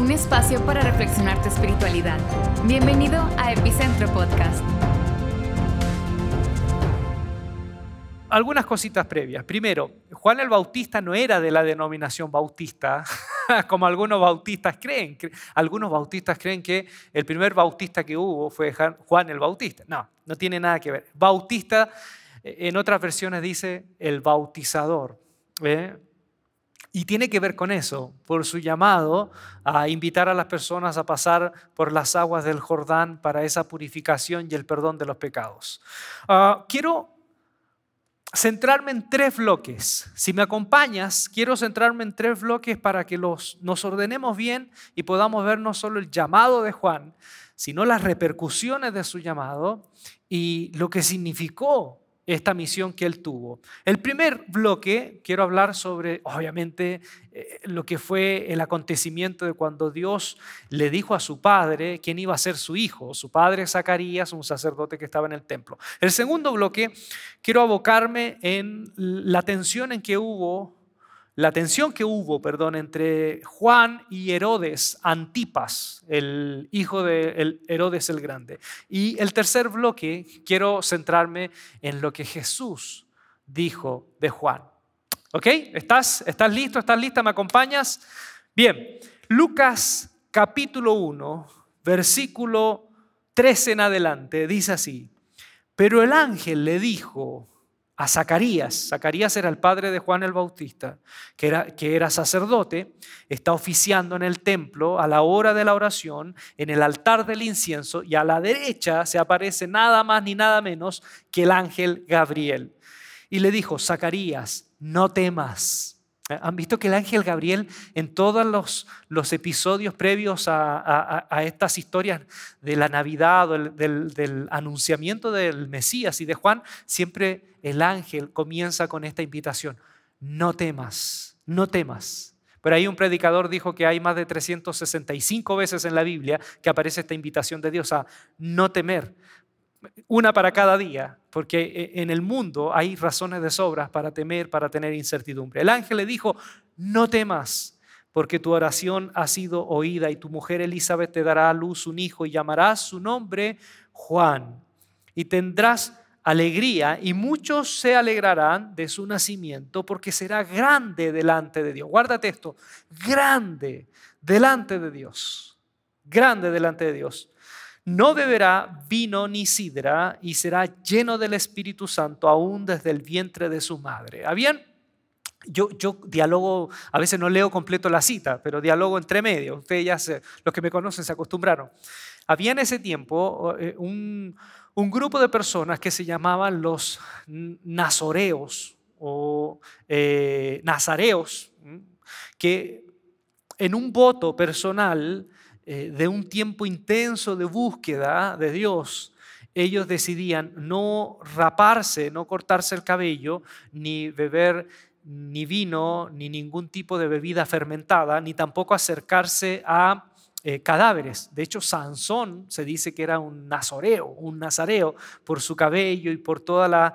un espacio para reflexionar tu espiritualidad. Bienvenido a Epicentro Podcast. Algunas cositas previas. Primero, Juan el Bautista no era de la denominación bautista, como algunos bautistas creen. Algunos bautistas creen que el primer bautista que hubo fue Juan el Bautista. No, no tiene nada que ver. Bautista, eh, en otras versiones dice el bautizador. ¿eh? Y tiene que ver con eso, por su llamado a invitar a las personas a pasar por las aguas del Jordán para esa purificación y el perdón de los pecados. Ah, quiero centrarme en tres bloques. Si me acompañas, quiero centrarme en tres bloques para que los, nos ordenemos bien y podamos ver no solo el llamado de Juan, sino las repercusiones de su llamado y lo que significó esta misión que él tuvo. El primer bloque, quiero hablar sobre, obviamente, eh, lo que fue el acontecimiento de cuando Dios le dijo a su padre quién iba a ser su hijo, su padre Zacarías, un sacerdote que estaba en el templo. El segundo bloque, quiero abocarme en la tensión en que hubo la tensión que hubo, perdón, entre Juan y Herodes Antipas, el hijo de Herodes el Grande. Y el tercer bloque, quiero centrarme en lo que Jesús dijo de Juan. ¿Ok? ¿Estás, ¿Estás listo? ¿Estás lista? ¿Me acompañas? Bien, Lucas capítulo 1, versículo 13 en adelante, dice así, pero el ángel le dijo a Zacarías. Zacarías era el padre de Juan el Bautista, que era, que era sacerdote, está oficiando en el templo a la hora de la oración, en el altar del incienso, y a la derecha se aparece nada más ni nada menos que el ángel Gabriel. Y le dijo, Zacarías, no temas. ¿Han visto que el ángel Gabriel en todos los, los episodios previos a, estas historias de la Navidad o del, del, anunciamiento del Mesías y de Juan, siempre el ángel comienza con esta invitación, no temas, no temas. Pero ahí un predicador dijo que hay más de 365 veces en la Biblia que aparece esta invitación de Dios a no temer. Una para cada día, porque eh, en el mundo hay razones de sobras para temer, para tener incertidumbre. El ángel le dijo, no temas, porque tu oración ha sido oída y tu mujer Elizabeth te dará a luz un hijo y llamarás su nombre Juan. Y tendrás alegría y muchos se alegrarán de su nacimiento porque será grande delante de Dios. Guárdate esto, grande delante de Dios, grande delante de Dios no beberá vino ni sidra y será lleno del Espíritu Santo aún desde el vientre de su madre. ¿Habían? Yo, yo dialogo, a veces no leo completo la cita, pero dialogo entre medio. Ustedes ya, los que me conocen, se acostumbraron. Había en ese tiempo eh, un, grupo de personas que se llamaban los nazoreos o eh, nazareos, que en un voto personal eh, de un tiempo intenso de búsqueda de Dios, ellos decidían no raparse, no cortarse el cabello, ni beber ni vino, ni ningún tipo de bebida fermentada, ni tampoco acercarse a eh, cadáveres. De hecho, Sansón se dice que era un nazoreo, un nazareo, por su cabello y por toda la,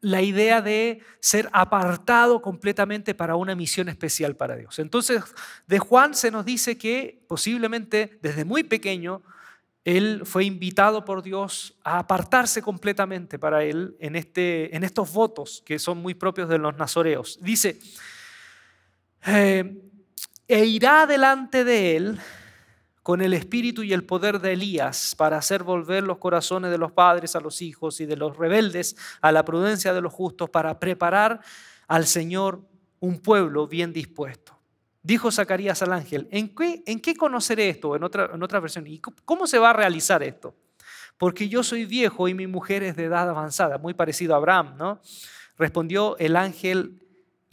la idea de ser apartado completamente para una misión especial para Dios. Entonces, de Juan se nos dice que posiblemente desde muy pequeño él fue invitado por Dios a apartarse completamente para él en, este, en estos votos que son muy propios de los nazoreos. Dice, eh, e irá delante de él con el espíritu y el poder de Elías para hacer volver los corazones de los padres a los hijos y de los rebeldes a la prudencia de los justos para preparar al Señor un pueblo bien dispuesto. Dijo Zacarías al ángel, ¿en qué, conoceré esto? En otra, en otra versión, ¿y cómo se va a realizar esto? Porque yo soy viejo y mi mujer es de edad avanzada, muy parecido a Abraham, ¿no? Respondió el ángel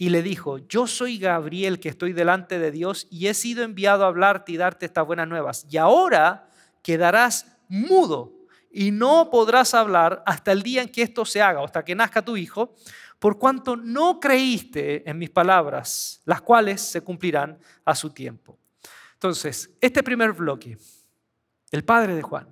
y le dijo, yo soy Gabriel que estoy delante de Dios y he sido enviado a hablarte y darte estas buenas nuevas. Y ahora quedarás mudo y no podrás hablar hasta el día en que esto se haga, hasta que nazca tu hijo, por cuanto no creíste en mis palabras, las cuales se cumplirán a su tiempo. Entonces, este primer bloque, el padre de Juan,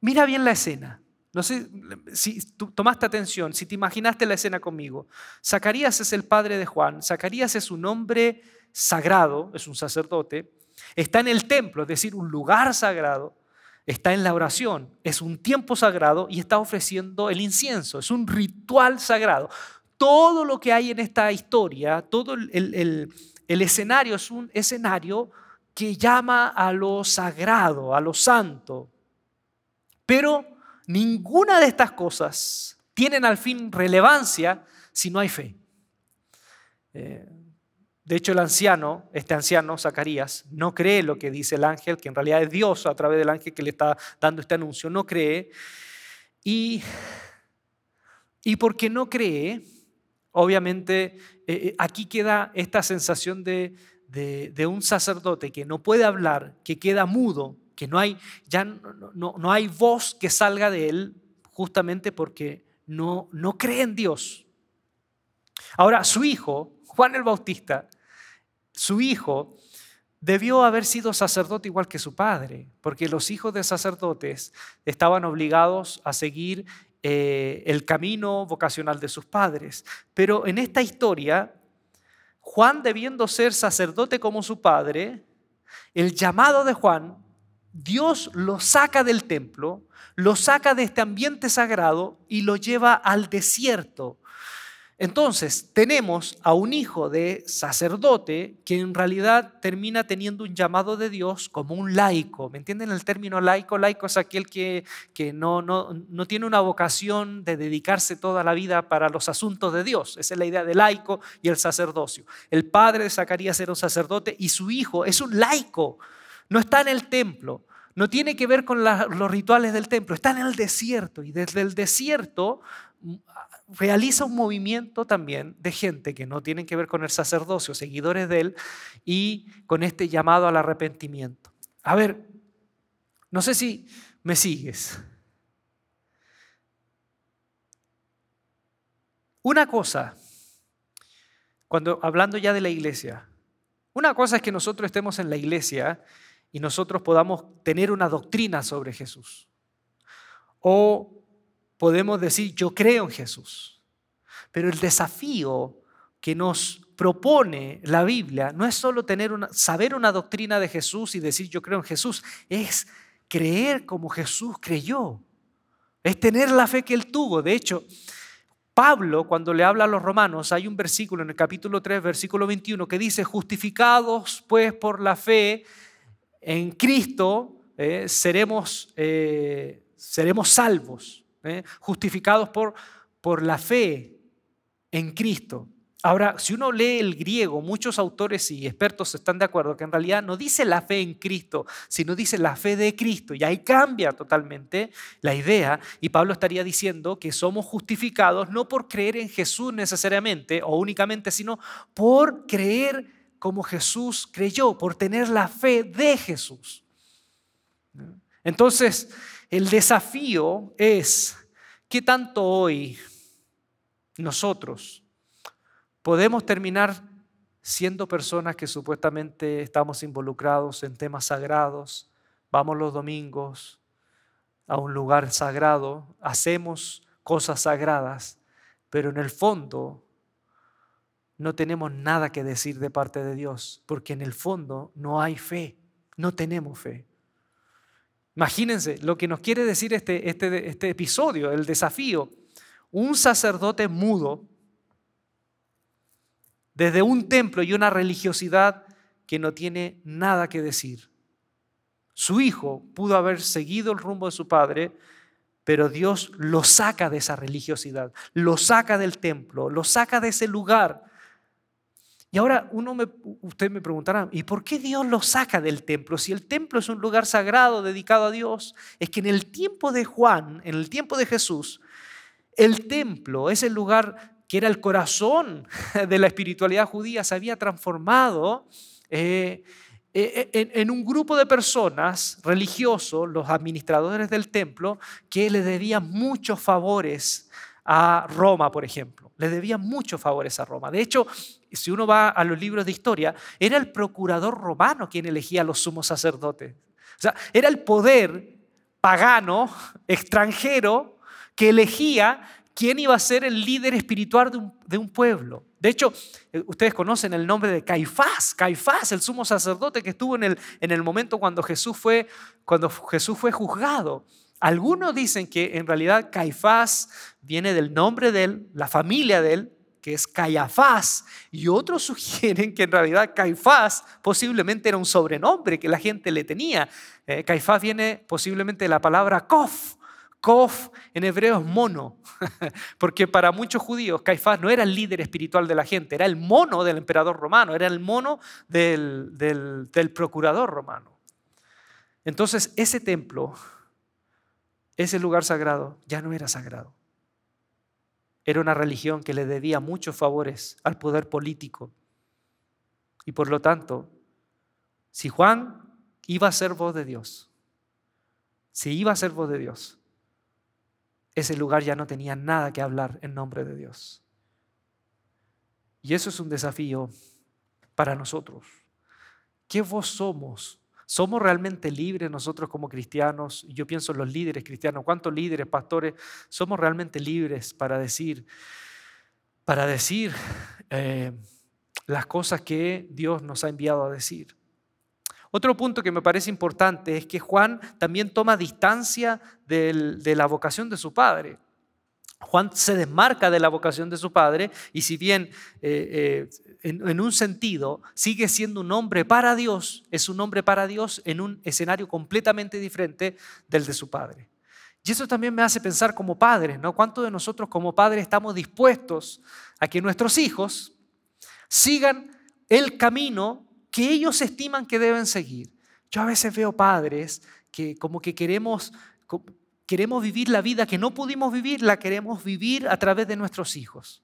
mira bien la escena. No sé si tomaste atención, si te imaginaste la escena conmigo. Zacarías es el padre de Juan. Zacarías es un hombre sagrado, es un sacerdote, está en el templo, es decir, un lugar sagrado, está en la oración, es un tiempo sagrado y está ofreciendo el incienso, es un ritual sagrado. Todo lo que hay en esta historia, todo el, escenario es un escenario que llama a lo sagrado, a lo santo. Pero ninguna de estas cosas tienen al fin relevancia si no hay fe. Eh, de hecho, el anciano, este anciano, Zacarías, no cree lo que dice el ángel, que en realidad es Dios a través del ángel que le está dando este anuncio, no cree. Y, y porque no cree, obviamente eh, eh, aquí queda esta sensación de, de, un sacerdote que no puede hablar, que queda mudo, que no hay, ya no, no, hay voz que salga de él, justamente porque no, no cree en Dios. Ahora, su hijo, Juan el Bautista, su hijo debió haber sido sacerdote igual que su padre, porque los hijos de sacerdotes estaban obligados a seguir eh, el camino vocacional de sus padres. Pero en esta historia, Juan debiendo ser sacerdote como su padre, el llamado de Juan, Dios lo saca del templo, lo saca de este ambiente sagrado y lo lleva al desierto, entonces, tenemos a un hijo de sacerdote que en realidad termina teniendo un llamado de Dios como un laico. ¿Me entienden el término laico? Laico es aquel que, que no, no, no, tiene una vocación de dedicarse toda la vida para los asuntos de Dios. Esa es la idea de laico y el sacerdocio. El padre de Zacarías era un sacerdote y su hijo es un laico. No está en el templo. No tiene que ver con los rituales del templo, está en el desierto y desde el desierto realiza un movimiento también de gente que no tienen que ver con el sacerdocio, seguidores de él, y con este llamado al arrepentimiento. A ver, no sé si me sigues. Una cosa, cuando hablando ya de la iglesia, una cosa es que nosotros estemos en la iglesia y nosotros podamos tener una doctrina sobre Jesús. O podemos decir, yo creo en Jesús. Pero el desafío que nos propone la Biblia no es solo tener una, saber una doctrina de Jesús y decir yo creo en Jesús, es creer como Jesús creyó. Es tener la fe que él tuvo. De hecho, Pablo, cuando le habla a los romanos, hay un versículo en el capítulo 3, versículo 21, que dice, justificados pues por la fe en Cristo, eh, seremos, eh, seremos salvos. ¿eh? justificados por, por la fe en Cristo. Ahora, si uno lee el griego, muchos autores y expertos están de acuerdo que en realidad no dice la fe en Cristo, sino dice la fe de Cristo. Y ahí cambia totalmente la idea. Y Pablo estaría diciendo que somos justificados no por creer en Jesús necesariamente o únicamente, sino por creer como Jesús creyó, por tener la fe de Jesús. Entonces, el desafío es qué tanto hoy nosotros podemos terminar siendo personas que supuestamente estamos involucrados en temas sagrados, vamos los domingos a un lugar sagrado, hacemos cosas sagradas, pero en el fondo no tenemos nada que decir de parte de Dios, porque en el fondo no hay fe, no tenemos fe. Imagínense lo que nos quiere decir este, este, este episodio, el desafío. Un sacerdote mudo desde un templo y una religiosidad que no tiene nada que decir. Su hijo pudo haber seguido el rumbo de su padre, pero Dios lo saca de esa religiosidad, lo saca del templo, lo saca de ese lugar y ahora uno me, usted me preguntará, ¿y por qué Dios lo saca del templo? Si el templo es un lugar sagrado dedicado a Dios, es que en el tiempo de Juan, en el tiempo de Jesús, el templo, ese lugar que era el corazón de la espiritualidad judía, se había transformado eh, eh, en, en un grupo de personas religiosos, los administradores del templo, que le debían muchos favores a Roma, por ejemplo. Le debían muchos favores a Roma. De hecho, si uno va a los libros de historia, era el procurador romano quien elegía a los sumos sacerdotes. O sea, era el poder pagano, extranjero, que elegía quién iba a ser el líder espiritual de un, pueblo. De hecho, eh, ustedes conocen el nombre de Caifás, Caifás, el sumo sacerdote que estuvo en el, en el momento cuando Jesús, fue, cuando Jesús fue juzgado. Algunos dicen que en realidad Caifás viene del nombre de él, la familia de él, que es Caifás, y otros sugieren que en realidad Caifás posiblemente era un sobrenombre que la gente le tenía. Eh, Caifás viene posiblemente de la palabra Kof. Kof en hebreo es mono, porque para muchos judíos Caifás no era el líder espiritual de la gente, era el mono del emperador romano, era el mono del, del procurador romano. Entonces ese templo, ese lugar sagrado, ya no era sagrado. Era una religión que le debía muchos favores al poder político. Y por lo tanto, si Juan iba a ser voz de Dios, si iba a ser voz de Dios, ese lugar ya no tenía nada que hablar en nombre de Dios. Y eso es un desafío para nosotros. ¿Qué voz somos ¿Somos realmente libres nosotros como cristianos? Yo pienso en los líderes cristianos. ¿Cuántos líderes, pastores, somos realmente libres para decir, para decir eh, las cosas que Dios nos ha enviado a decir? Otro punto que me parece importante es que Juan también toma distancia de la vocación de su padre. Juan se desmarca de la vocación de su padre y si bien eh, eh, en, un sentido sigue siendo un hombre para Dios, es un hombre para Dios en un escenario completamente diferente del de su padre. Y eso también me hace pensar como padres, ¿no? ¿Cuántos de nosotros como padres estamos dispuestos a que nuestros hijos sigan el camino que ellos estiman que deben seguir? Yo a veces veo padres que como que queremos queremos vivir la vida que no pudimos vivir, la queremos vivir a través de nuestros hijos.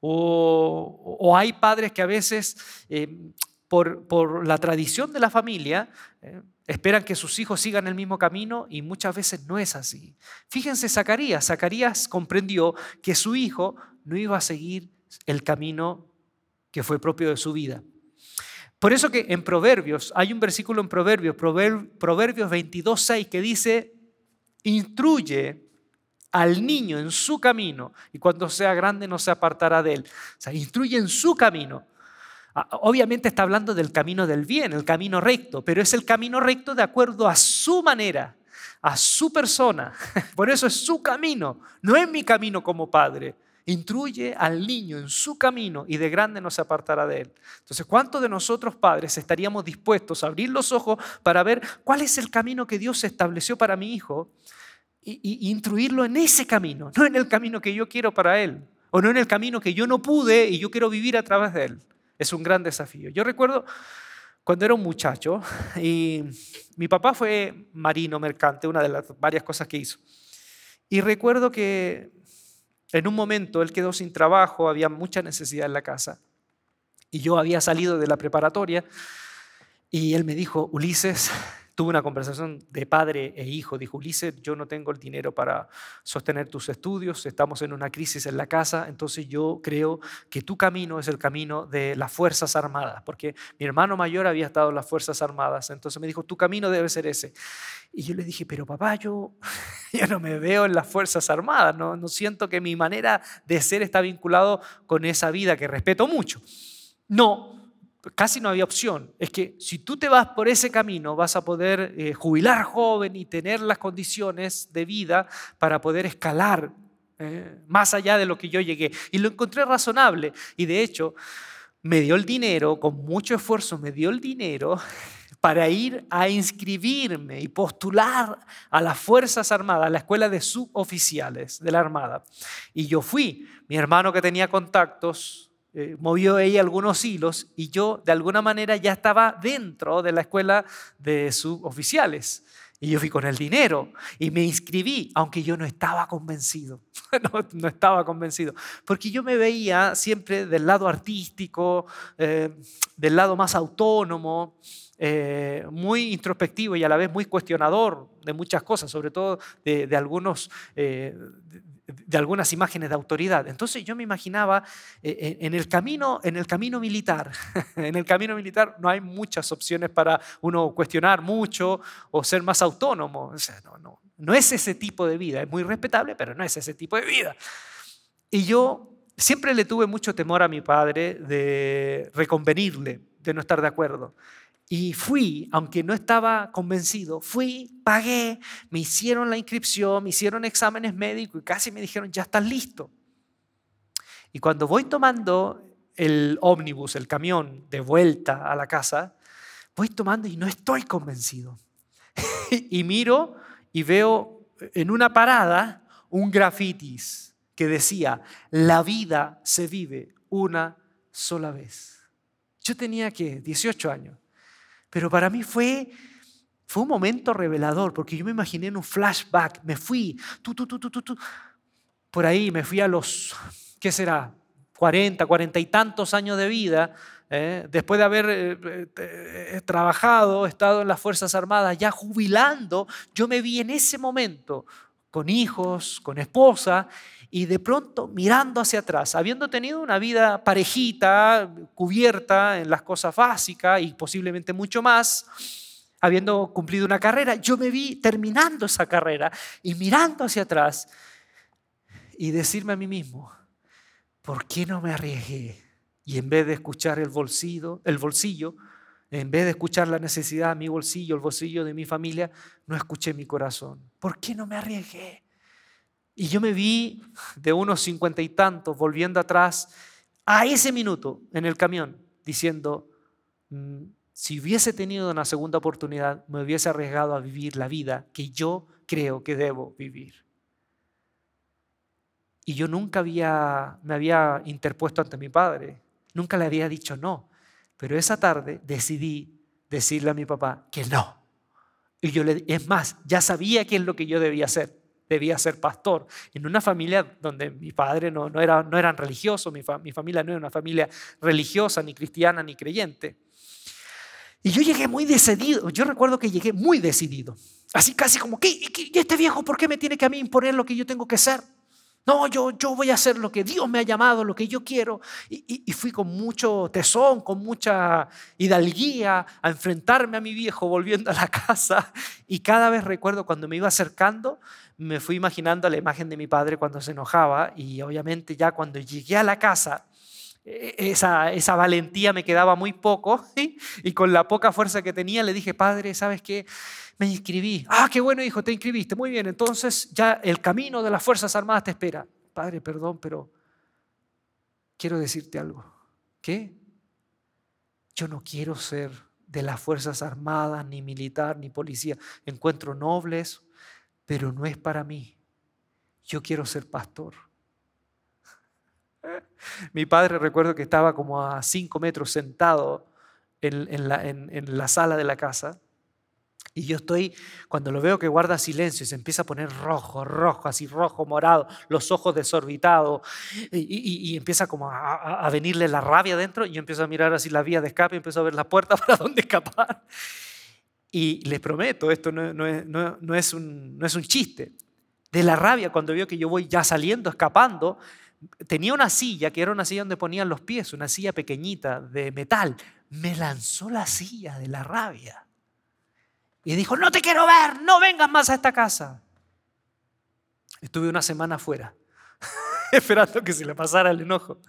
O, hay padres que a veces, eh, por, la tradición de la familia, eh, esperan que sus hijos sigan el mismo camino y muchas veces no es así. Fíjense, Zacarías, Zacarías comprendió que su hijo no iba a seguir el camino que fue propio de su vida. Por eso que en Proverbios, hay un versículo en Proverbios, Proverbios 22, 6, que dice, instruye al niño en su camino y cuando sea grande no se apartará de él. O sea, instruye en su camino. Ah, obviamente está hablando del camino del bien, el camino recto, pero es el camino recto de acuerdo a su manera, a su persona. Por eso es su camino, no es mi camino como padre. Instruye al niño en su camino y de grande no se apartará de él. Entonces, ¿cuántos de nosotros padres estaríamos dispuestos a abrir los ojos para ver cuál es el camino que Dios estableció para mi hijo y, instruirlo en ese camino, no en el camino que yo quiero para él, o no en el camino que yo no pude y yo quiero vivir a través de él? Es un gran desafío. Yo recuerdo cuando era un muchacho y mi papá fue marino mercante, una de las varias cosas que hizo. Y recuerdo que en un momento él quedó sin trabajo, había mucha necesidad en la casa. Y yo había salido de la preparatoria y él me dijo, Ulises, tuve una conversación de padre e hijo. Dijo, Ulises, yo no tengo el dinero para sostener tus estudios, estamos en una crisis en la casa, entonces yo creo que tu camino es el camino de las Fuerzas Armadas, porque mi hermano mayor había estado en las Fuerzas Armadas, entonces me dijo, tu camino debe ser ese. Y yo le dije, pero papá, yo, yo no me veo en las Fuerzas Armadas, no, no siento que mi manera de ser está vinculado con esa vida que respeto mucho. No, casi no había opción. Es que si tú te vas por ese camino, vas a poder eh, jubilar joven y tener las condiciones de vida para poder escalar eh, más allá de lo que yo llegué. Y lo encontré razonable. Y de hecho, me dio el dinero, con mucho esfuerzo me dio el dinero para ir a inscribirme y postular a las Fuerzas Armadas, a la escuela de suboficiales de la Armada. Y yo fui, mi hermano que tenía contactos, eh, movió ella algunos hilos y yo de alguna manera ya estaba dentro de la escuela de suboficiales. Y yo fui con el dinero y me inscribí, aunque yo no estaba convencido. no, estaba convencido. Porque yo me veía siempre del lado artístico, eh, del lado más autónomo, eh, muy introspectivo y a la vez muy cuestionador de muchas cosas, sobre todo de, algunos, de algunas imágenes de autoridad. Entonces yo me imaginaba eh, eh, en el camino, en el camino militar. en el camino militar no hay muchas opciones para uno cuestionar mucho o ser más autónomo. no, no, no es ese tipo de vida. Es muy respetable, pero no es ese tipo de vida. Y yo siempre le tuve mucho temor a mi padre de reconvenirle, de no estar de acuerdo. Y fui, aunque no estaba convencido, fui, pagué, me hicieron la inscripción, me hicieron exámenes médicos y casi me dijeron, ya estás listo. Y cuando voy tomando el ómnibus, el camión, de vuelta a la casa, voy tomando y no estoy convencido. y miro y veo en una parada un grafitis que decía, la vida se vive una sola vez. Yo tenía que 18 años. Pero para mí fue, fue un momento revelador, porque yo me imaginé en un flashback, me fui, tú, tú, tú, tú, tú, por ahí, me fui a los, ¿qué será? 40, 40 y tantos años de vida, ¿eh? después de haber eh, eh, trabajado, estado en las Fuerzas Armadas, ya jubilando, yo me vi en ese momento con hijos, con esposa, y de pronto mirando hacia atrás, habiendo tenido una vida parejita, cubierta en las cosas básicas y posiblemente mucho más, habiendo cumplido una carrera, yo me vi terminando esa carrera y mirando hacia atrás y decirme a mí mismo, ¿por qué no me arriesgué? Y en vez de escuchar el bolsillo, el bolsillo, en vez de escuchar la necesidad de mi bolsillo, el bolsillo de mi familia, no escuché mi corazón. ¿Por qué no me arriesgué? Y yo me vi de unos cincuenta y tantos volviendo atrás a ese minuto en el camión diciendo, mm, si hubiese tenido una segunda oportunidad, me hubiese arriesgado a vivir la vida que yo creo que debo vivir. Y yo nunca había, me había interpuesto ante mi padre, nunca le había dicho no, pero esa tarde decidí decirle a mi papá que no. Y yo le, es más, ya sabía qué es lo que yo debía hacer debía ser pastor. En una familia donde mi padre no, no, era, no eran religiosos, mi, mi familia no era una familia religiosa, ni cristiana, ni creyente. Y yo llegué muy decidido, yo recuerdo que llegué muy decidido. Así casi como, ¿qué, este viejo por qué me tiene que a mí imponer lo que yo tengo que ser? No, yo, yo voy a hacer lo que Dios me ha llamado, lo que yo quiero. Y, fui con mucho tesón, con mucha hidalguía a enfrentarme a mi viejo volviendo a la casa. Y cada vez recuerdo cuando me iba acercando, me fui imaginando la imagen de mi padre cuando se enojaba. Y obviamente ya cuando llegué a la casa, e, esa, esa valentía me quedaba muy poco. Y con la poca fuerza que tenía le dije, padre, ¿sabes qué? me inscribí. Ah, qué bueno, hijo, te inscribiste. Muy bien, entonces ya el camino de las Fuerzas Armadas te espera. Padre, perdón, pero quiero decirte algo. ¿Qué? Yo no quiero ser de las Fuerzas Armadas, ni militar, ni policía. Encuentro nobles, pero no es para mí. Yo quiero ser pastor. Mi padre recuerdo que estaba como a cinco metros sentado en, la, sala de la casa y yo estoy, cuando lo veo que guarda silencio y se empieza a poner rojo, rojo, así rojo, morado, los ojos desorbitados, y, empieza como a, venirle la rabia dentro, y yo empiezo a mirar así la vía de escape, y empiezo a ver la puerta para dónde escapar. Y les prometo, esto no, es, un, es un chiste. De la rabia, cuando veo que yo voy ya saliendo, escapando, tenía una silla, que era una silla donde ponían los pies, una silla pequeñita de metal. Me lanzó la silla de la rabia. Y dijo, no te quiero ver, no vengas más a esta casa. Estuve una semana afuera, esperando que se le pasara el enojo.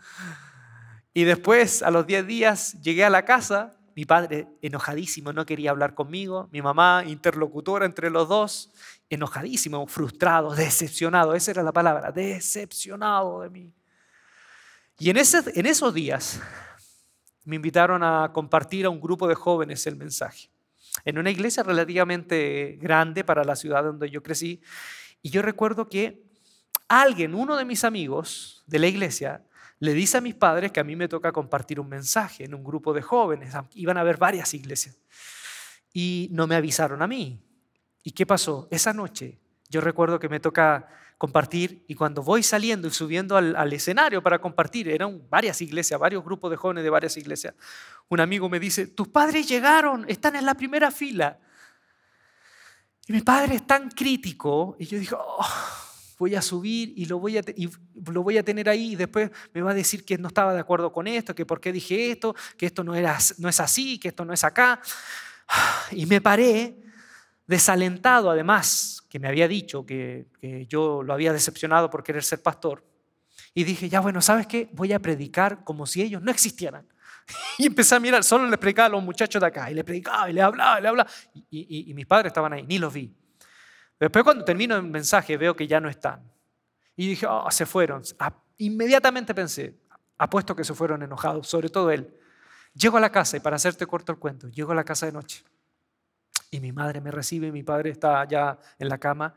Y después, a los 10 días, llegué a la casa, mi padre enojadísimo, no quería hablar conmigo, mi mamá interlocutora entre los dos, enojadísimo, frustrado, decepcionado, esa era la palabra, decepcionado de mí. Y en, en esos días me invitaron a compartir a un grupo de jóvenes el mensaje en una iglesia relativamente grande para la ciudad donde yo crecí. Y yo recuerdo que alguien, uno de mis amigos de la iglesia, le dice a mis padres que a mí me toca compartir un mensaje en un grupo de jóvenes. Iban a haber varias iglesias. Y no me avisaron a mí. ¿Y qué pasó? Esa noche yo recuerdo que me toca compartir y cuando voy saliendo y subiendo al, escenario para compartir, eran varias iglesias, varios grupos de jóvenes de varias iglesias, un amigo me dice, tus padres llegaron, están en la primera fila. Y mi padre es tan crítico y yo digo, oh, voy a subir y lo voy a, y lo voy a tener ahí y después me va a decir que no estaba de acuerdo con esto, que por qué dije esto, que esto no, era, no es así, que esto no es acá. Y me paré desalentado además, que me había dicho que, yo lo había decepcionado por querer ser pastor. Y dije, ya bueno, ¿sabes qué? Voy a predicar como si ellos no existieran. Y empecé a mirar, solo le predicaba a los muchachos de acá, y le predicaba, y le hablaba, y le hablaba. Y, y mis padres estaban ahí, ni los vi. Después cuando termino el mensaje veo que ya no están. Y dije, oh, se fueron. Inmediatamente pensé, apuesto que se fueron enojados, sobre todo él. Llego a la casa y para hacerte corto el cuento, llego a la casa de noche. Y mi madre me recibe, mi padre está ya en la cama,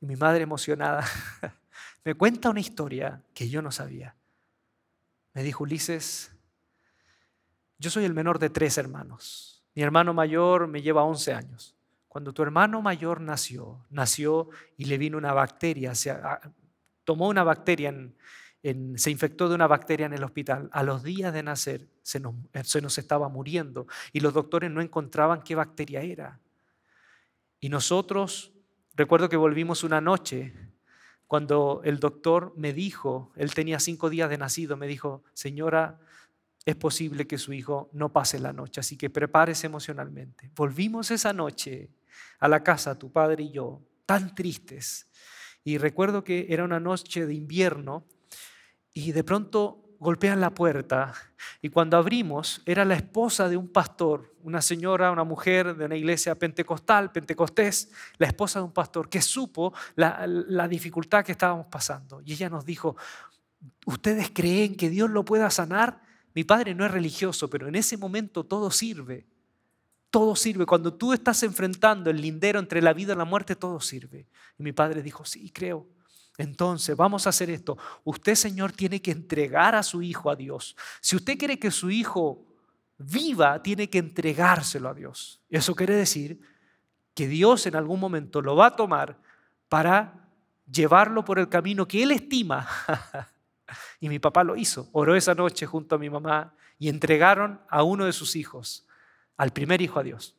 y mi madre emocionada me cuenta una historia que yo no sabía. Me dijo, Ulises, yo soy el menor de tres hermanos. Mi hermano mayor me lleva 11 años. Cuando tu hermano mayor nació, nació y le vino una bacteria, se, tomó una bacteria, se infectó de una bacteria en el hospital. A los días de nacer se nos, se nos estaba muriendo y los doctores no encontraban qué bacteria era. Y nosotros, recuerdo que volvimos una noche cuando el doctor me dijo, él tenía cinco días de nacido, me dijo, señora, es posible que su hijo no pase la noche, así que prepárese emocionalmente. Volvimos esa noche a la casa, tu padre y yo, tan tristes. Y recuerdo que era una noche de invierno y de pronto golpean la puerta y cuando abrimos era la esposa de un pastor, una señora, una mujer de una iglesia pentecostal, pentecostés, la esposa de un pastor que supo la, dificultad que estábamos pasando. Y ella nos dijo, ¿ustedes creen que Dios lo pueda sanar? Mi padre no es religioso, pero en ese momento todo sirve. Todo sirve. Cuando tú estás enfrentando el lindero entre la vida y la muerte, todo sirve. Y mi padre dijo, sí, creo. Entonces, vamos a hacer esto. Usted, Señor, tiene que entregar a su hijo a Dios. Si usted quiere que su hijo viva, tiene que entregárselo a Dios. Eso quiere decir que Dios en algún momento lo va a tomar para llevarlo por el camino que Él estima. y mi papá lo hizo. Oró esa noche junto a mi mamá y entregaron a uno de sus hijos al primer hijo a Dios.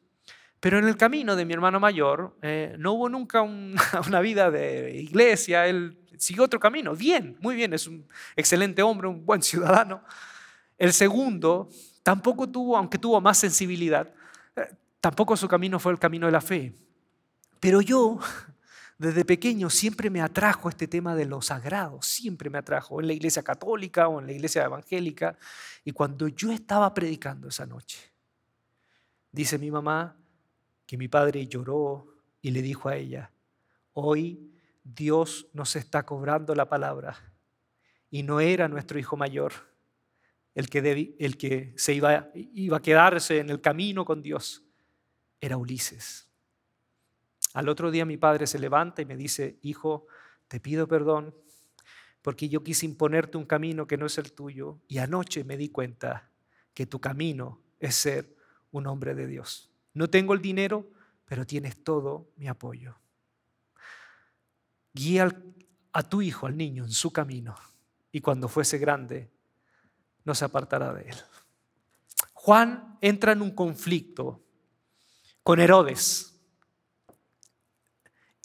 Pero en el camino de mi hermano mayor eh, no hubo nunca una vida de iglesia, él siguió otro camino, bien, muy bien, es un excelente hombre, un buen ciudadano. El segundo tampoco tuvo, aunque tuvo más sensibilidad, eh, tampoco su camino fue el camino de la fe. Pero yo, desde pequeño, siempre me atrajo este tema de lo sagrado, siempre me atrajo, en la iglesia católica o en la iglesia evangélica. Y cuando yo estaba predicando esa noche, Dice mi mamá que mi padre lloró y le dijo a ella, hoy Dios nos está cobrando la palabra y no era nuestro hijo mayor el que, el que se iba, iba a quedarse en el camino con Dios, era Ulises. Al otro día mi padre se levanta y me dice, hijo, te pido perdón porque yo quise imponerte un camino que no es el tuyo y anoche me di cuenta que tu camino es ser un hombre de Dios. No tengo el dinero, pero tienes todo mi apoyo. Guía a tu hijo, al niño, en su camino, y cuando fuese grande, no se apartará de él. Juan entra en un conflicto con Herodes.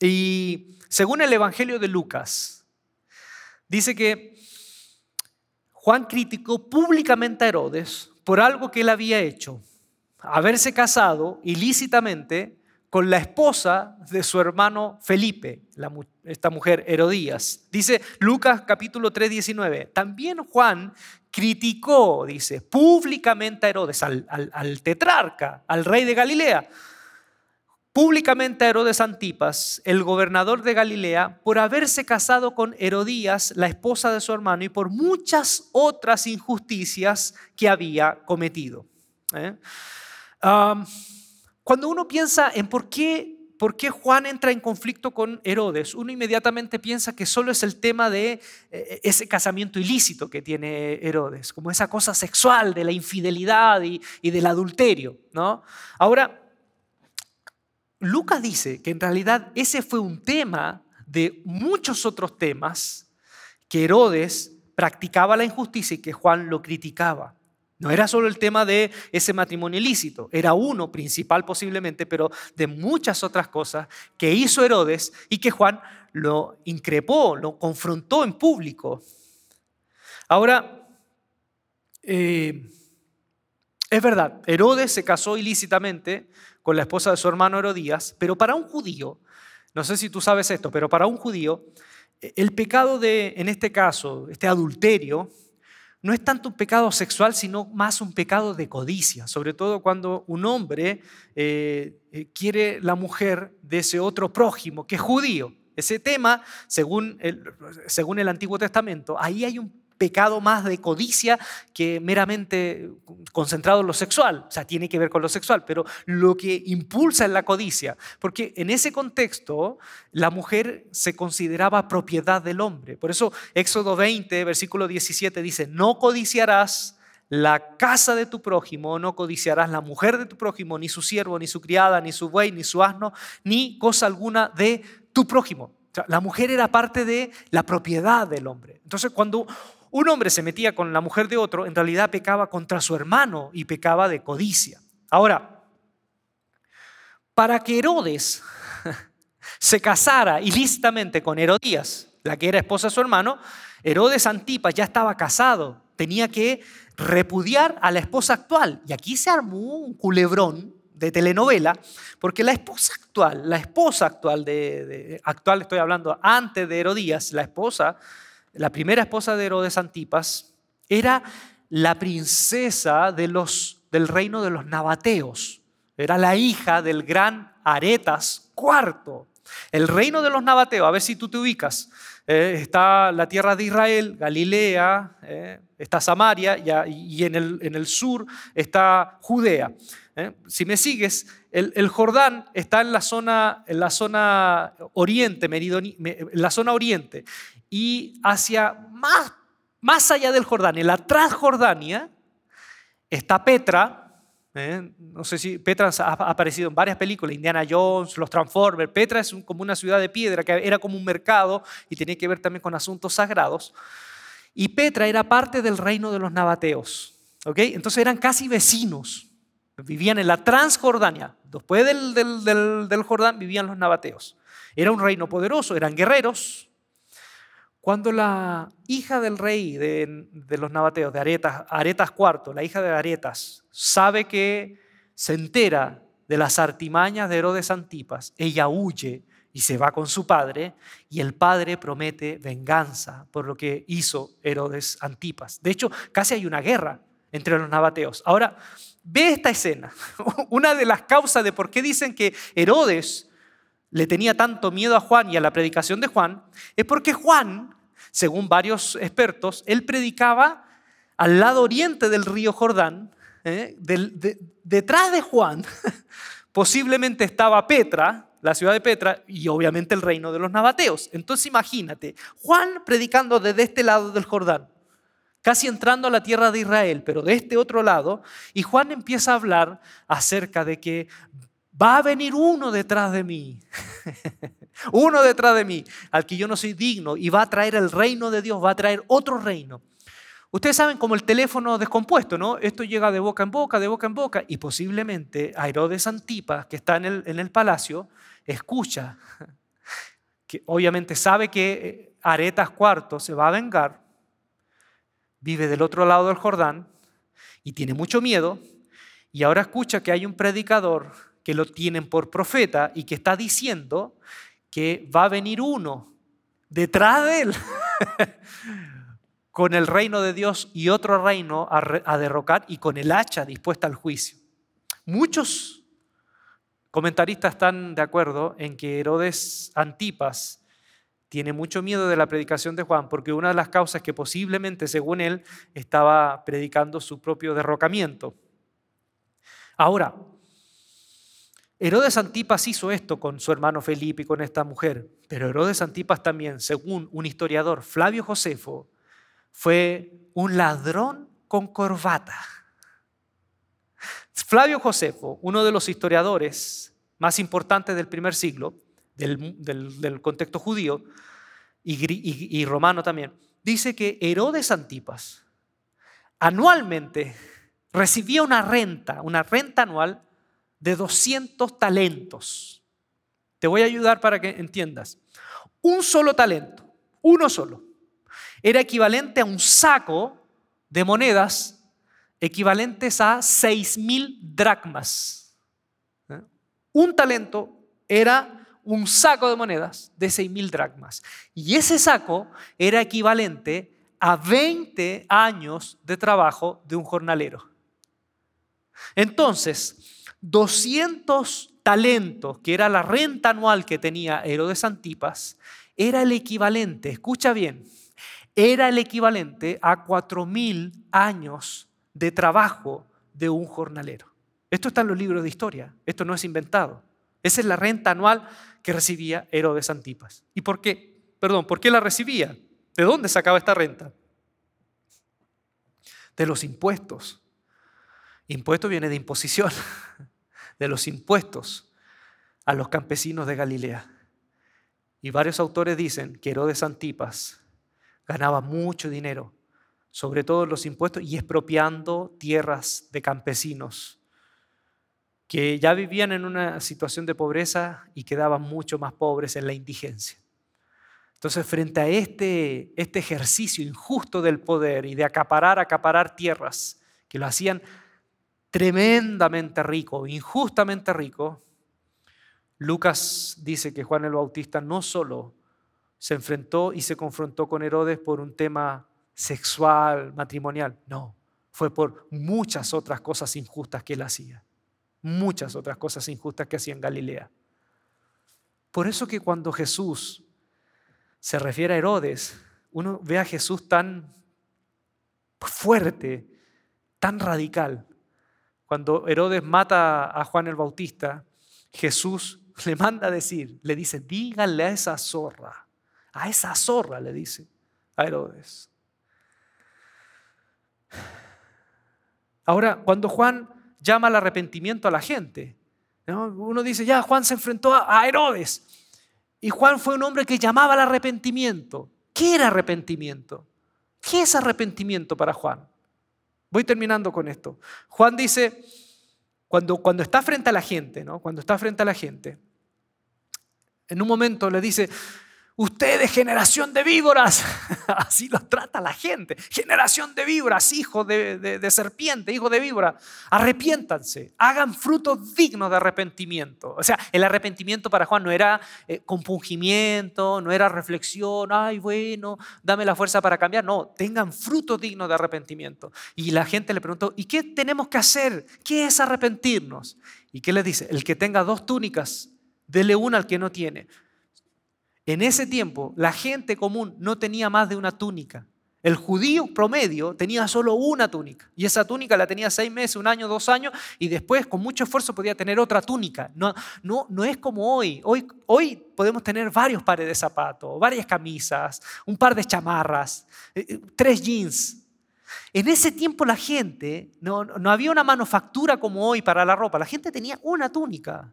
Y según el Evangelio de Lucas, dice que Juan criticó públicamente a Herodes por algo que él había hecho haberse casado ilícitamente con la esposa de su hermano Felipe, esta mujer Herodías. Dice Lucas capítulo 3, 19. También Juan criticó, dice, públicamente a Herodes, al, al tetrarca, al rey de Galilea, públicamente a Herodes Antipas, el gobernador de Galilea, por haberse casado con Herodías, la esposa de su hermano, y por muchas otras injusticias que había cometido. ¿eh? Cuando uno piensa en por qué, por qué Juan entra en conflicto con Herodes, uno inmediatamente piensa que solo es el tema de eh, ese casamiento ilícito que tiene Herodes, como esa cosa sexual de la infidelidad y, y del adulterio. ¿no? Ahora, Lucas dice que en realidad ese fue un tema de muchos otros temas que Herodes practicaba la injusticia y que Juan lo criticaba. No era solo el tema de ese matrimonio ilícito, era uno principal posiblemente, pero de muchas otras cosas que hizo Herodes y que Juan lo increpó, lo confrontó en público. Ahora, eh, es verdad, Herodes se casó ilícitamente con la esposa de su hermano Herodías, pero para un judío, no sé si tú sabes esto, pero para un judío, el pecado de, en este caso, este adulterio, no es tanto un pecado sexual, sino más un pecado de codicia, sobre todo cuando un hombre eh, eh, quiere la mujer de ese otro prójimo, que es judío. Ese tema, según el, según el Antiguo Testamento, ahí hay un pecado más de codicia que meramente concentrado en lo sexual. O sea, tiene que ver con lo sexual, pero lo que impulsa es la codicia. Porque en ese contexto la mujer se consideraba propiedad del hombre. Por eso Éxodo 20, versículo 17 dice, no codiciarás la casa de tu prójimo, no codiciarás la mujer de tu prójimo, ni su siervo, ni su criada, ni su buey, ni su asno, ni cosa alguna de tu prójimo. la mujer era parte de la propiedad del hombre. Entonces, cuando un hombre se metía con la mujer de otro, en realidad pecaba contra su hermano y pecaba de codicia. Ahora, para que Herodes se casara ilícitamente con Herodías, la que era esposa de su hermano, Herodes Antipas ya estaba casado, tenía que repudiar a la esposa actual. Y aquí se armó un culebrón de telenovela, porque la esposa actual, la esposa actual de, actual estoy hablando antes de Herodías, la esposa la primera esposa de Herodes Antipas, era la princesa del reino de los nabateos. Era la hija del gran Aretas IV. El reino de los nabateos, a ver si tú te ubicas, eh, está la tierra de Israel, Galilea, eh, está Samaria y, en, el, en, el, sur está Judea. Eh. Si me sigues, el, Jordán está en la zona, en la zona oriente, en la zona oriente y hacia más, más allá del Jordán, en la Transjordania, está Petra. ¿eh? No sé si Petra ha aparecido en varias películas, Indiana Jones, los Transformers. Petra es como una ciudad de piedra que era como un mercado y tenía que ver también con asuntos sagrados. Y Petra era parte del reino de los nabateos. ¿okay? Entonces eran casi vecinos. Vivían en la Transjordania. Después del, del, del Jordán vivían los nabateos. Era un reino poderoso, eran guerreros, cuando la hija del rey de, los nabateos, de Aretas, Aretas IV, la hija de Aretas, sabe que se entera de las artimañas de Herodes Antipas, ella huye y se va con su padre y el padre promete venganza por lo que hizo Herodes Antipas. De hecho, casi hay una guerra entre los nabateos. Ahora, ve esta escena. Una de las causas de por qué dicen que Herodes le tenía tanto miedo a Juan y a la predicación de Juan es porque Juan según varios expertos, él predicaba al lado oriente del río Jordán, ¿eh? detrás de Juan, posiblemente estaba Petra, la ciudad de Petra, y obviamente el reino de los nabateos. Entonces imagínate, Juan predicando desde este lado del Jordán, casi entrando a la tierra de Israel, pero de este otro lado, y Juan empieza a hablar acerca de que va a venir uno detrás de mí, uno detrás de mí, al que yo no soy digno, y va a traer el reino de Dios, va a traer otro reino. Ustedes saben como el teléfono descompuesto, ¿no? Esto llega de boca en boca, de boca en boca, y posiblemente Herodes Antipas, que está en el, en el palacio, escucha, que obviamente sabe que eh, Aretas IV se va a vengar, vive del otro lado del Jordán y tiene mucho miedo, y ahora escucha que hay un predicador que lo tienen por profeta y que está diciendo que va a venir uno detrás de él con el reino de Dios y otro reino a, derrocar y con el hacha dispuesta al juicio. Muchos comentaristas están de acuerdo en que Herodes Antipas tiene mucho miedo de la predicación de Juan porque una de las causas que posiblemente, según él, estaba predicando su propio derrocamiento. Ahora, Herodes Antipas hizo esto con su hermano Felipe y con esta mujer, pero Herodes Antipas también, según un historiador, Flavio Josefo, fue un ladrón con corbata. Flavio Josefo, uno de los historiadores más importantes del primer siglo, del, contexto judío y, y romano también, dice que Herodes Antipas anualmente recibía una renta, una renta anual de 200 talentos. Te voy a ayudar para que entiendas. Un solo talento, uno solo, era equivalente a un saco de monedas equivalentes a 6.000 dracmas. ¿Eh? Un talento era un saco de monedas de 6.000 dracmas. Y ese saco era equivalente a 20 años de trabajo de un jornalero. Entonces, 200 talentos, que era la renta anual que tenía Herodes Antipas, era el equivalente, escucha bien, era el equivalente a 4.000 años de trabajo de un jornalero. Esto está en los libros de historia, esto no es inventado. Esa es la renta anual que recibía Herodes Antipas. ¿Y por qué? Perdón, ¿por qué la recibía? ¿De dónde sacaba esta renta? De los impuestos. Impuesto viene de imposición, de los impuestos a los campesinos de Galilea. Y varios autores dicen que Herodes Antipas ganaba mucho dinero, sobre todo los impuestos, y expropiando tierras de campesinos que ya vivían en una situación de pobreza y quedaban mucho más pobres en la indigencia. Entonces, frente a este, este ejercicio injusto del poder y de acaparar, acaparar tierras, que lo hacían tremendamente rico, injustamente rico, Lucas dice que Juan el Bautista no solo se enfrentó y se confrontó con Herodes por un tema sexual, matrimonial. No, fue por muchas otras cosas injustas que él hacía. Muchas otras cosas injustas que hacía en Galilea. Por eso que cuando Jesús se refiere a Herodes, uno ve a Jesús tan fuerte, tan radical. Cuando Herodes mata a Juan el Bautista, Jesús le manda a decir, le dice, díganle a esa zorra a esa zorra, le dice a Herodes. Ahora, cuando Juan llama al arrepentimiento a la gente, uno dice, ya, Juan se enfrentó a Herodes. Y Juan fue un hombre que llamaba al arrepentimiento. ¿Qué era arrepentimiento? ¿Qué es arrepentimiento para Juan? Voy terminando con esto. Juan dice, cuando, cuando está frente a la gente, ¿no? cuando está frente a la gente, en un momento le dice, Ustedes, generación de víboras, así los trata la gente. Generación de víboras, hijos de, serpiente, hijos de víbora. Arrepiéntanse, hagan frutos dignos de arrepentimiento. O sea, el arrepentimiento para Juan no era eh, compungimiento, no era reflexión, ay, bueno, dame la fuerza para cambiar. No, tengan frutos dignos de arrepentimiento. Y la gente le preguntó, ¿y qué tenemos que hacer? ¿Qué es arrepentirnos? ¿Y qué le dice? El que tenga dos túnicas, dele una al que no tiene. En ese tiempo la gente común no tenía más de una túnica. El judío promedio tenía solo una túnica y esa túnica la tenía seis meses, un año, dos años y después con mucho esfuerzo podía tener otra túnica. No, no, no es como hoy. hoy. Hoy podemos tener varios pares de zapatos, varias camisas, un par de chamarras, eh, eh, tres jeans. En ese tiempo la gente, no, no había una manufactura como hoy para la ropa, la gente tenía una túnica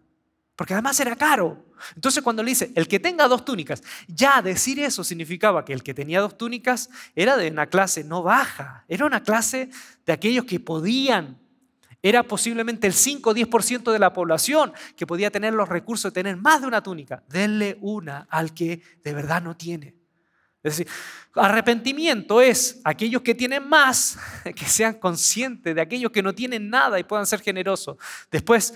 porque además era caro. Entonces cuando le dice, el que tenga dos túnicas, ya decir eso significaba que el que tenía dos túnicas era de una clase no baja, era una clase de aquellos que podían, era posiblemente el 5 o 10% de la población que podía tener los recursos de tener más de una túnica. Denle una al que de verdad no tiene. Es decir, arrepentimiento es aquellos que tienen más, que sean conscientes de aquellos que no tienen nada y puedan ser generosos. Después,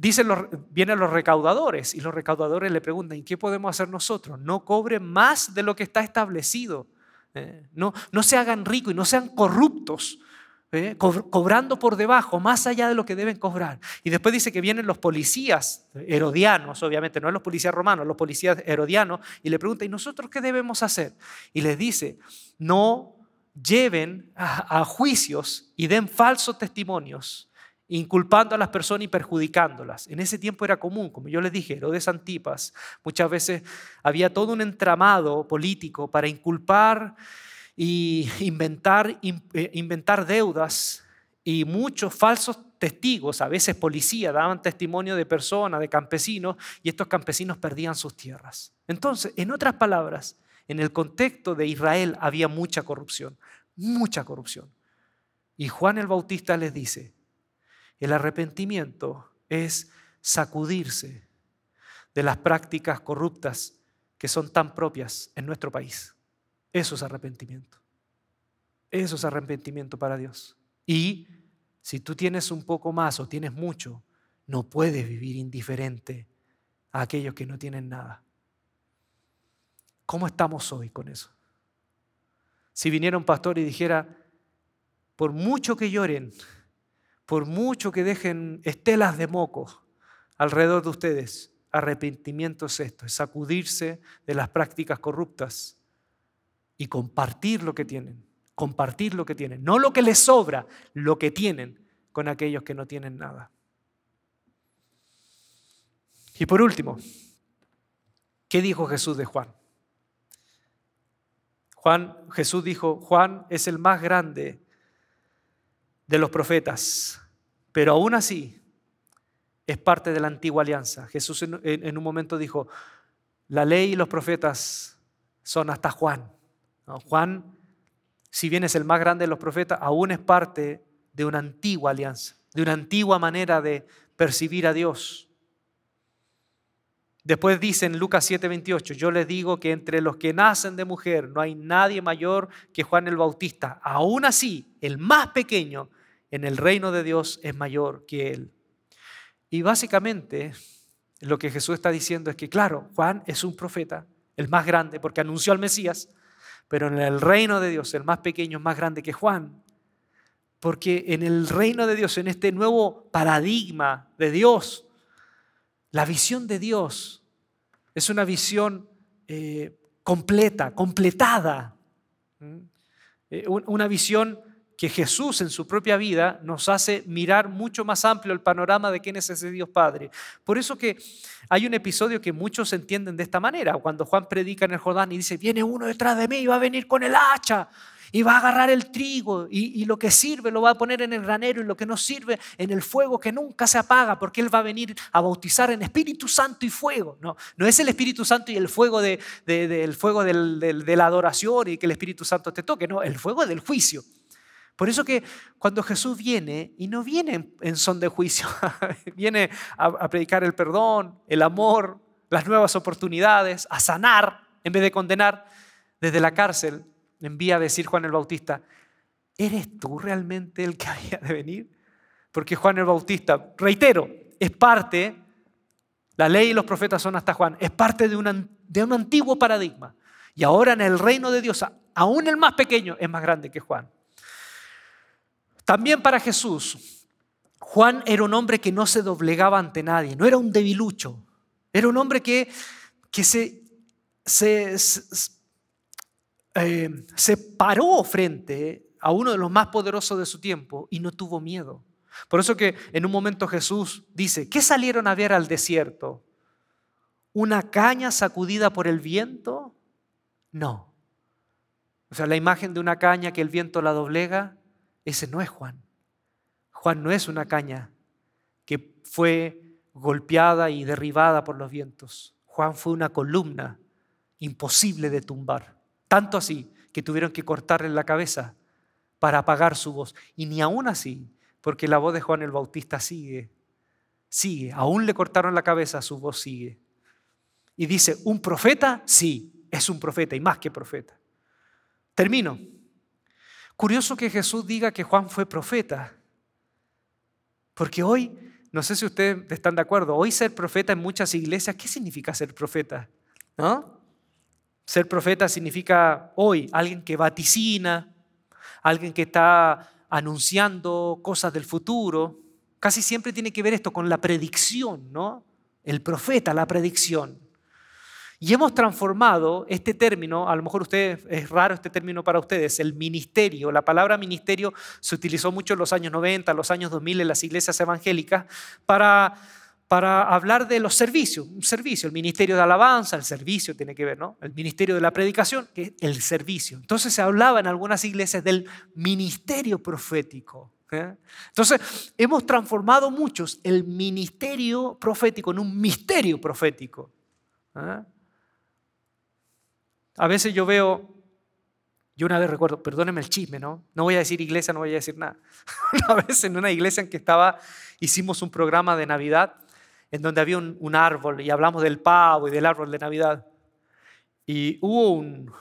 Dicen los, vienen los recaudadores y los recaudadores le preguntan, ¿qué podemos hacer nosotros? No cobren más de lo que está establecido. Eh, no, no se hagan ricos y no sean corruptos, eh, cobrando por debajo, más allá de lo que deben cobrar. Y después dice que vienen los policías herodianos, obviamente, no los policías romanos, los policías herodianos, y le preguntan, ¿y nosotros qué debemos hacer? Y les dice, no lleven a juicios y den falsos testimonios inculpando a las personas y perjudicándolas. En ese tiempo era común, como yo les dije, Herodes Antipas, muchas veces había todo un entramado político para inculpar y inventar, eh, inventar deudas y muchos falsos testigos, a veces policías, daban testimonio de personas, de campesinos, y estos campesinos perdían sus tierras. Entonces, en otras palabras, en el contexto de Israel había mucha corrupción, mucha corrupción. Y Juan el Bautista les dice, el arrepentimiento es sacudirse de las prácticas corruptas que son tan propias en nuestro país. Eso es arrepentimiento. Eso es arrepentimiento para Dios. Y si tú tienes un poco más o tienes mucho, no puedes vivir indiferente a aquellos que no tienen nada. ¿Cómo estamos hoy con eso? Si viniera un pastor y dijera, por mucho que lloren, por mucho que dejen estelas de moco alrededor de ustedes, arrepentimiento es esto, es sacudirse de las prácticas corruptas y compartir lo que tienen, compartir lo que tienen, no lo que les sobra, lo que tienen con aquellos que no tienen nada. Y por último, ¿qué dijo Jesús de Juan? Juan, Jesús dijo, Juan es el más grande de los profetas, pero aún así es parte de la antigua alianza. Jesús en, un momento dijo, la ley y los profetas son hasta Juan. Juan, si bien es el más grande de los profetas, aún es parte de una antigua alianza, de una antigua manera de percibir a Dios. Después dice en Lucas 7:28, yo les digo que entre los que nacen de mujer no hay nadie mayor que Juan el Bautista. Aún así, el más pequeño en el reino de Dios es mayor que él. Y básicamente lo que Jesús está diciendo es que, claro, Juan es un profeta, el más grande, porque anunció al Mesías, pero en el reino de Dios el más pequeño es más grande que Juan. Porque en el reino de Dios, en este nuevo paradigma de Dios, la visión de Dios es una visión eh, completa, completada. Eh, una visión que Jesús en su propia vida nos hace mirar mucho más amplio el panorama de quién es ese Dios Padre. Por eso que hay un episodio que muchos entienden de esta manera, cuando Juan predica en el Jordán y dice, viene uno detrás de mí y va a venir con el hacha y va a agarrar el trigo y, lo que sirve lo va a poner en el granero y lo que no sirve en el fuego que nunca se apaga porque Él va a venir a bautizar en Espíritu Santo y fuego. No, no es el Espíritu Santo y el fuego, de, del, fuego de la adoración y que el Espíritu Santo te toque, no, el fuego del juicio. Por eso que cuando Jesús viene, y no viene en son de juicio, viene a, predicar el perdón, el amor, las nuevas oportunidades, a sanar en vez de condenar, desde la cárcel envía a decir Juan el Bautista, ¿eres tú realmente el que había de venir? Porque Juan el Bautista, reitero, es parte, la ley y los profetas son hasta Juan, es parte de, de un antiguo paradigma. Y ahora en el reino de Dios, aún el más pequeño es más grande que Juan. También para Jesús, Juan era un hombre que no se doblegaba ante nadie, no era un debilucho, era un hombre que, que se, se eh, se paró frente a uno de los más poderosos de su tiempo y no tuvo miedo. Por eso que en un momento Jesús dice, ¿qué salieron a ver al desierto? ¿Una caña sacudida por el viento? No. O sea, la imagen de una caña que el viento la doblega, ese no es Juan. Juan no es una caña que fue golpeada y derribada por los vientos. Juan fue una columna imposible de tumbar. Tanto así que tuvieron que cortarle la cabeza para apagar su voz. Y ni aún así, porque la voz de Juan el Bautista sigue, sigue. Aún le cortaron la cabeza, su voz sigue. Y dice, ¿un profeta? Sí, es un profeta y más que profeta. Termino. Curioso que Jesús diga que Juan fue profeta. Porque hoy, no sé si ustedes están de acuerdo, hoy ser profeta en muchas iglesias, ¿qué significa ser profeta? ¿No? Ser profeta significa hoy alguien que vaticina, alguien que está anunciando cosas del futuro. Casi siempre tiene que ver esto con la predicción, ¿no? El profeta, la predicción. Y hemos transformado este término, a lo mejor usted, es raro este término para ustedes, el ministerio. La palabra ministerio se utilizó mucho en los años 90, los años 2000 en las iglesias evangélicas para para hablar de los servicios, un servicio, el ministerio de alabanza, el servicio tiene que ver, ¿no? El ministerio de la predicación, que es el servicio. Entonces se hablaba en algunas iglesias del ministerio profético. ¿eh? Entonces hemos transformado muchos el ministerio profético en un misterio profético. ¿eh? A veces yo veo Yo una vez recuerdo, perdónenme el chisme, ¿no? No voy a decir iglesia, no voy a decir nada. Una vez en una iglesia en que estaba, hicimos un programa de Navidad en donde había un, árbol y hablamos del pavo y del árbol de Navidad. Y hubo un,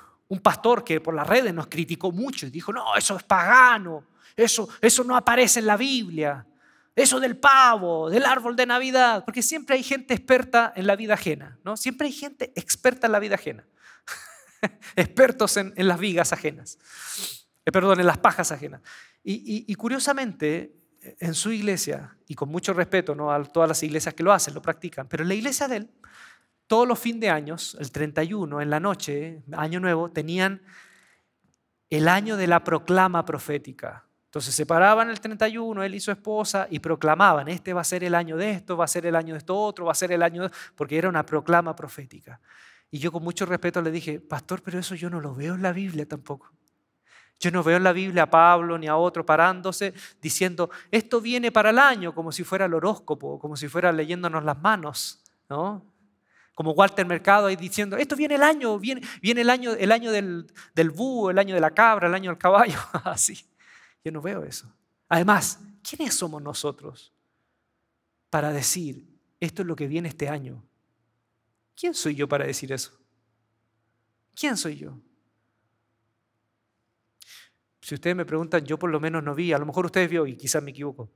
pastor que por las redes nos criticó mucho y dijo, no, eso es pagano, eso, eso no aparece en la Biblia, eso del pavo, del árbol de Navidad, porque siempre hay gente experta en la vida ajena, ¿no? Siempre hay gente experta en la vida ajena. expertos en, las vigas ajenas, eh, perdón, en las pajas ajenas. Y, curiosamente, en su iglesia, y con mucho respeto ¿no? a todas las iglesias que lo hacen, lo practican, pero en la iglesia de él, todos los fines de años, el 31, en la noche, año nuevo, tenían el año de la proclama profética. Entonces se paraban el 31, él y su esposa, y proclamaban, este va a ser el año de esto, va a ser el año de esto otro, va a ser el año de... porque era una proclama profética. Y yo con mucho respeto le dije, pastor, pero eso yo no lo veo en la Biblia tampoco. Yo no veo en la Biblia a Pablo ni a otro parándose diciendo, esto viene para el año, como si fuera el horóscopo, como si fuera leyéndonos las manos, ¿no? Como Walter Mercado ahí diciendo, esto viene el año, viene, el año, el año del, del búho, el año de la cabra, el año del caballo, así. Yo no veo eso. Además, ¿quiénes somos nosotros para decir, esto es lo que viene este año? ¿Quién soy yo para decir eso? ¿Quién soy yo? Si ustedes me preguntan, yo por lo menos no vi, a lo mejor ustedes vio y quizás me equivoco,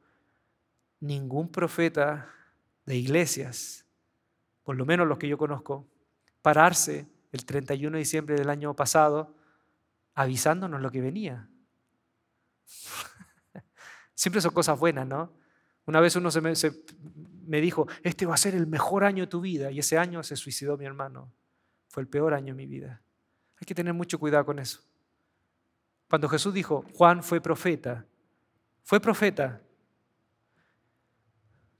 ningún profeta de iglesias, por lo menos los que yo conozco, pararse el 31 de diciembre del año pasado avisándonos lo que venía. Siempre son cosas buenas, ¿no? Una vez uno se me, me dijo, este va a ser el mejor año de tu vida. Y ese año se suicidó mi hermano. Fue el peor año de mi vida. Hay que tener mucho cuidado con eso. Cuando Jesús dijo, Juan fue profeta, fue profeta,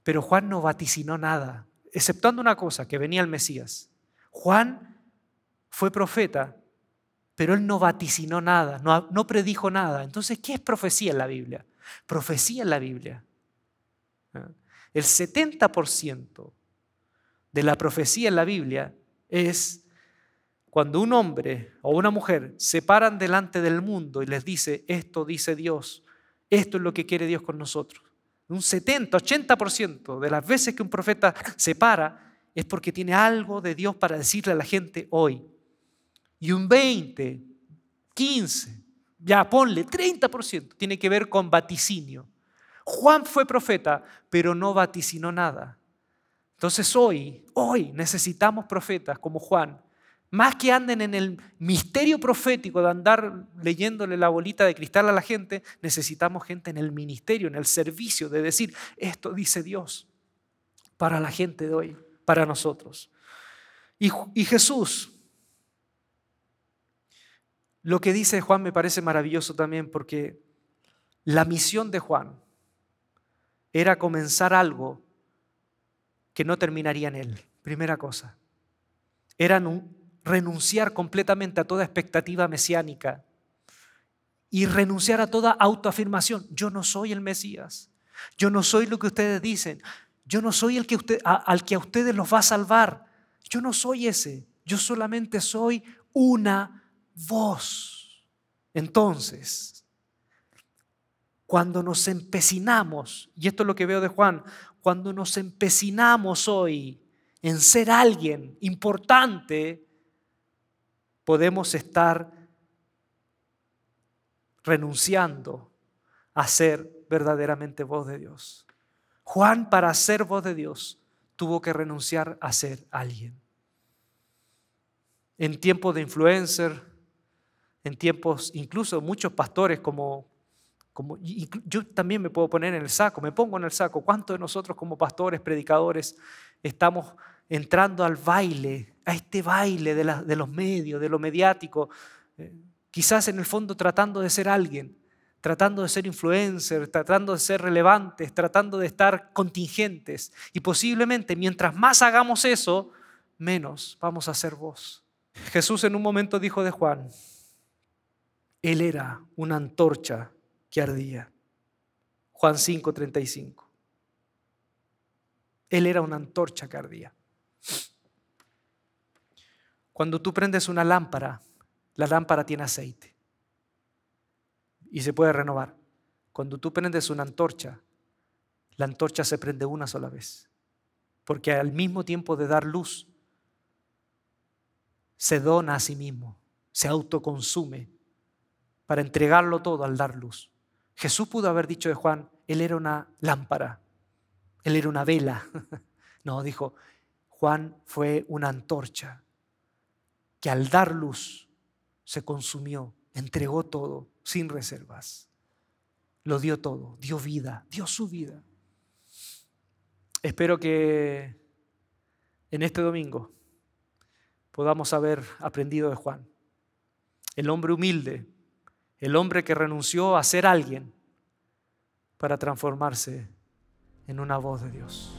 pero Juan no vaticinó nada, exceptuando una cosa, que venía el Mesías. Juan fue profeta, pero él no vaticinó nada, no, no predijo nada. Entonces, ¿qué es profecía en la Biblia? Profecía en la Biblia el 70% de la profecía en la Biblia es cuando un hombre o una mujer se paran delante del mundo y les dice, esto dice Dios, esto es lo que quiere Dios con nosotros. Un 70, 80% de las veces que un profeta se para es porque tiene algo de Dios para decirle a la gente hoy. Y un 20, 15, ya ponle 30% tiene que ver con vaticinio. Juan fue profeta, pero no vaticinó nada. Entonces hoy, hoy necesitamos profetas como Juan, más que anden en el misterio profético de andar leyéndole la bolita de cristal a la gente, necesitamos gente en el ministerio, en el servicio, de decir, esto dice Dios para la gente de hoy, para nosotros. Y, y Jesús, lo que dice Juan me parece maravilloso también porque la misión de Juan era comenzar algo que no terminaría en él. Primera cosa. Era renunciar completamente a toda expectativa mesiánica y renunciar a toda autoafirmación. Yo no soy el Mesías. Yo no soy lo que ustedes dicen. Yo no soy el que usted, al que a ustedes los va a salvar. Yo no soy ese. Yo solamente soy una voz. Entonces, cuando nos empecinamos, y esto es lo que veo de Juan, cuando nos empecinamos hoy en ser alguien importante, podemos estar renunciando a ser verdaderamente voz de Dios. Juan, para ser voz de Dios, tuvo que renunciar a ser alguien. En tiempos de influencer, en tiempos, incluso muchos pastores como como, yo también me puedo poner en el saco, me pongo en el saco. ¿Cuántos de nosotros como pastores, predicadores, estamos entrando al baile, a este baile de, los medios, de lo mediático? Eh, quizás en el fondo tratando de ser alguien, tratando de ser influencer, tratando de ser relevantes, tratando de estar contingentes. Y posiblemente mientras más hagamos eso, menos vamos a ser vos. Jesús en un momento dijo de Juan, Él era una antorcha que ardía. Juan 5:35. Él era una antorcha que ardía. Cuando tú prendes una lámpara, la lámpara tiene aceite. y se puede renovar. Cuando tú prendes una antorcha, la antorcha se prende una sola vez. Porque al mismo tiempo de dar luz, se dona a sí mismo, se autoconsume para entregarlo todo al dar luz. Jesús pudo haber dicho de Juan, él era una lámpara, él era una vela. No, dijo, Juan fue una antorcha que al dar luz se consumió, entregó todo sin reservas. Lo dio todo, dio vida, dio su vida. Espero que en este domingo podamos haber aprendido de Juan, el hombre humilde, el hombre que renunció a ser alguien para transformarse en una voz de Dios.